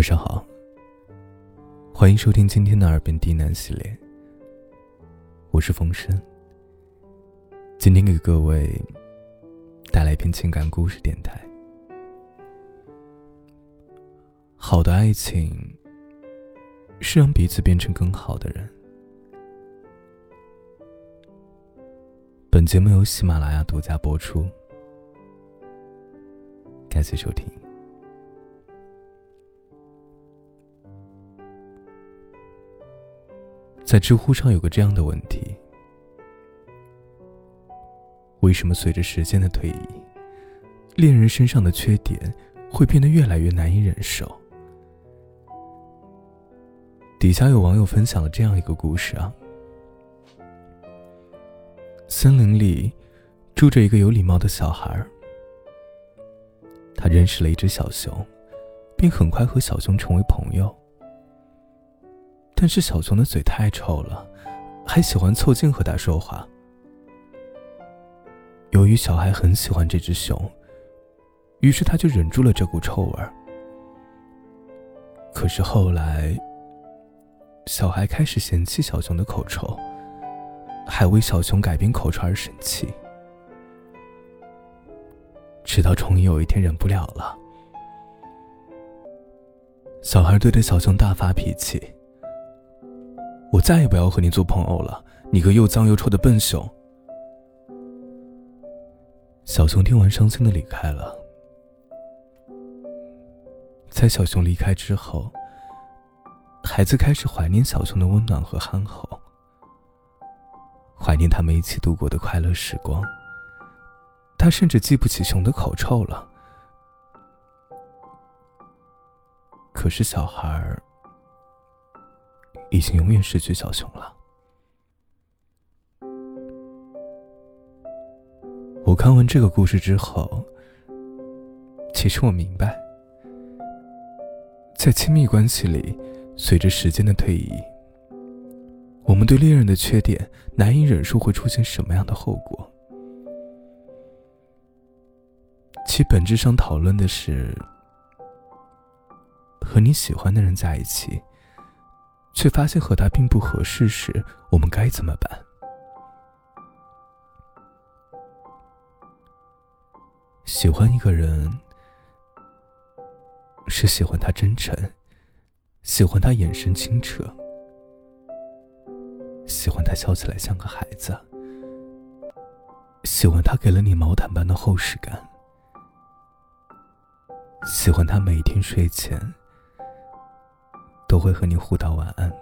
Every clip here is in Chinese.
晚上好，欢迎收听今天的耳边低喃系列。我是风声，今天给各位带来一篇情感故事电台。好的爱情是让彼此变成更好的人。本节目由喜马拉雅独家播出，感谢收听。在知乎上有个这样的问题：为什么随着时间的推移，恋人身上的缺点会变得越来越难以忍受？底下有网友分享了这样一个故事啊。森林里住着一个有礼貌的小孩他认识了一只小熊，并很快和小熊成为朋友。但是小熊的嘴太臭了，还喜欢凑近和他说话。由于小孩很喜欢这只熊，于是他就忍住了这股臭味儿。可是后来，小孩开始嫌弃小熊的口臭。还为小熊改变口臭而生气，直到终于有一天忍不了了，小孩对着小熊大发脾气：“我再也不要和你做朋友了，你个又脏又臭的笨熊！”小熊听完，伤心的离开了。在小熊离开之后，孩子开始怀念小熊的温暖和憨厚。怀念他们一起度过的快乐时光。他甚至记不起熊的口臭了。可是小孩儿已经永远失去小熊了。我看完这个故事之后，其实我明白，在亲密关系里，随着时间的推移。我们对恋人的缺点难以忍受，会出现什么样的后果？其本质上讨论的是，和你喜欢的人在一起，却发现和他并不合适时，我们该怎么办？喜欢一个人，是喜欢他真诚，喜欢他眼神清澈。喜欢他笑起来像个孩子，喜欢他给了你毛毯般的厚实感，喜欢他每天睡前都会和你互道晚安。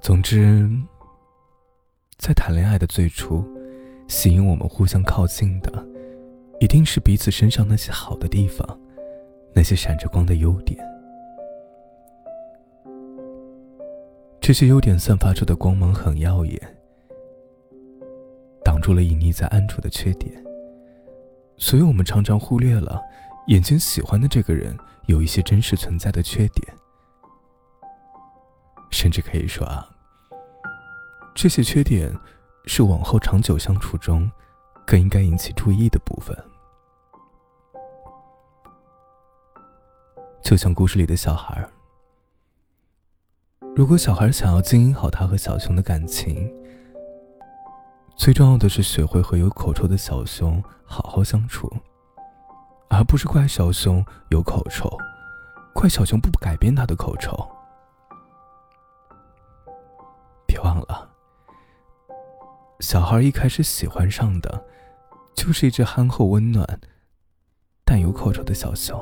总之，在谈恋爱的最初，吸引我们互相靠近的，一定是彼此身上那些好的地方，那些闪着光的优点。这些优点散发出的光芒很耀眼，挡住了隐匿在暗处的缺点。所以我们常常忽略了眼睛喜欢的这个人有一些真实存在的缺点，甚至可以说啊，这些缺点是往后长久相处中更应该引起注意的部分。就像故事里的小孩。如果小孩想要经营好他和小熊的感情，最重要的是学会和有口臭的小熊好好相处，而不是怪小熊有口臭，怪小熊不改变他的口臭。别忘了，小孩一开始喜欢上的，就是一只憨厚温暖但有口臭的小熊，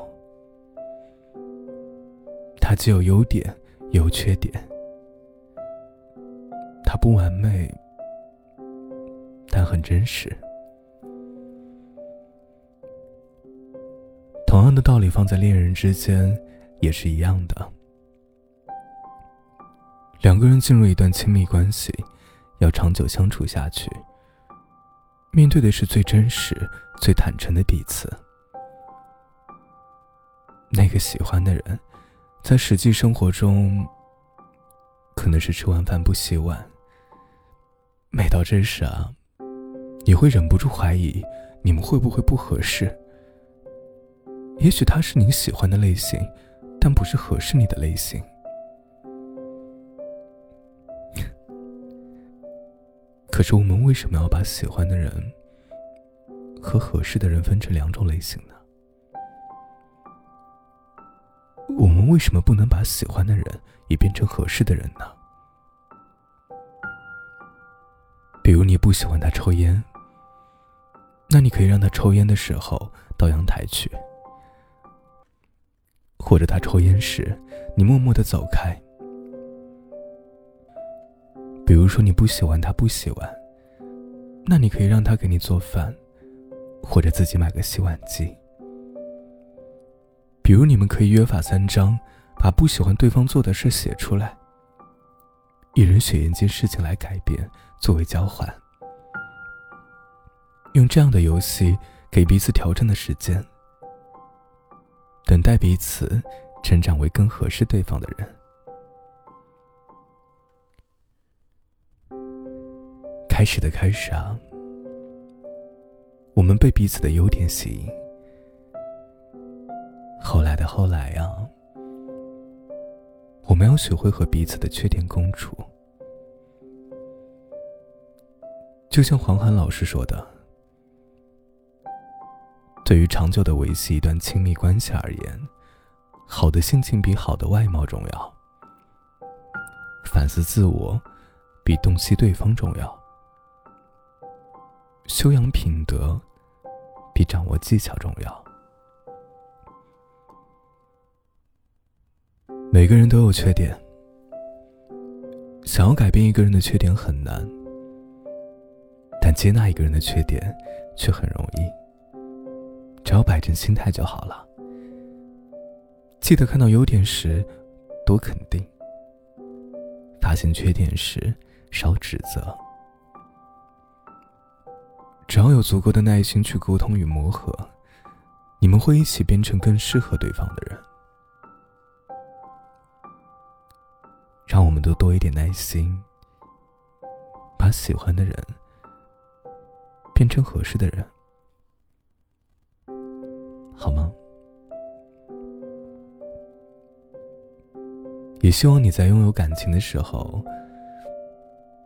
它既有优点。有缺点，它不完美，但很真实。同样的道理放在恋人之间也是一样的。两个人进入一段亲密关系，要长久相处下去，面对的是最真实、最坦诚的彼此。那个喜欢的人。在实际生活中，可能是吃完饭不洗碗。每到这时啊，你会忍不住怀疑你们会不会不合适，也许他是你喜欢的类型，但不是合适你的类型。可是我们为什么要把喜欢的人和合适的人分成两种类型呢？我们为什么不能把喜欢的人也变成合适的人呢？比如你不喜欢他抽烟，那你可以让他抽烟的时候到阳台去，或者他抽烟时，你默默的走开。比如说你不喜欢他不洗碗，那你可以让他给你做饭，或者自己买个洗碗机。比如你们可以约法三章，把不喜欢对方做的事写出来，一人选一件事情来改变作为交换，用这样的游戏给彼此调整的时间，等待彼此成长为更合适对方的人。开始的开始啊，我们被彼此的优点吸引；后来的后来呀，我们要学会和彼此的缺点共处。就像黄涵老师说的，对于长久的维系一段亲密关系而言，好的心情比好的外貌重要，反思自我比洞悉对方重要。修养品德比掌握技巧重要。每个人都有缺点，想要改变一个人的缺点很难，但接纳一个人的缺点却很容易。只要摆正心态就好了。记得看到优点时多肯定，发现缺点时少指责。只要有足够的耐心去沟通与磨合，你们会一起变成更适合对方的人。让我们都多一点耐心，把喜欢的人变成合适的人，好吗？也希望你在拥有感情的时候，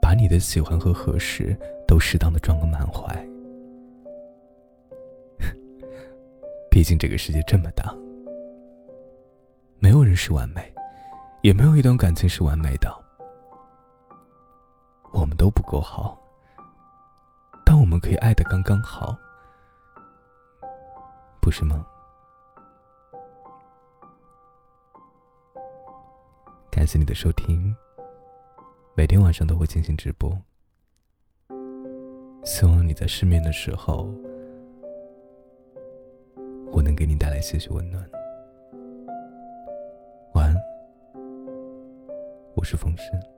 把你的喜欢和合适都适当的装个满怀。毕竟这个世界这么大，没有人是完美，也没有一段感情是完美的。我们都不够好，但我们可以爱的刚刚好，不是吗？感谢你的收听，每天晚上都会进行直播，希望你在失眠的时候。我能给你带来些许温暖。晚安，我是风声。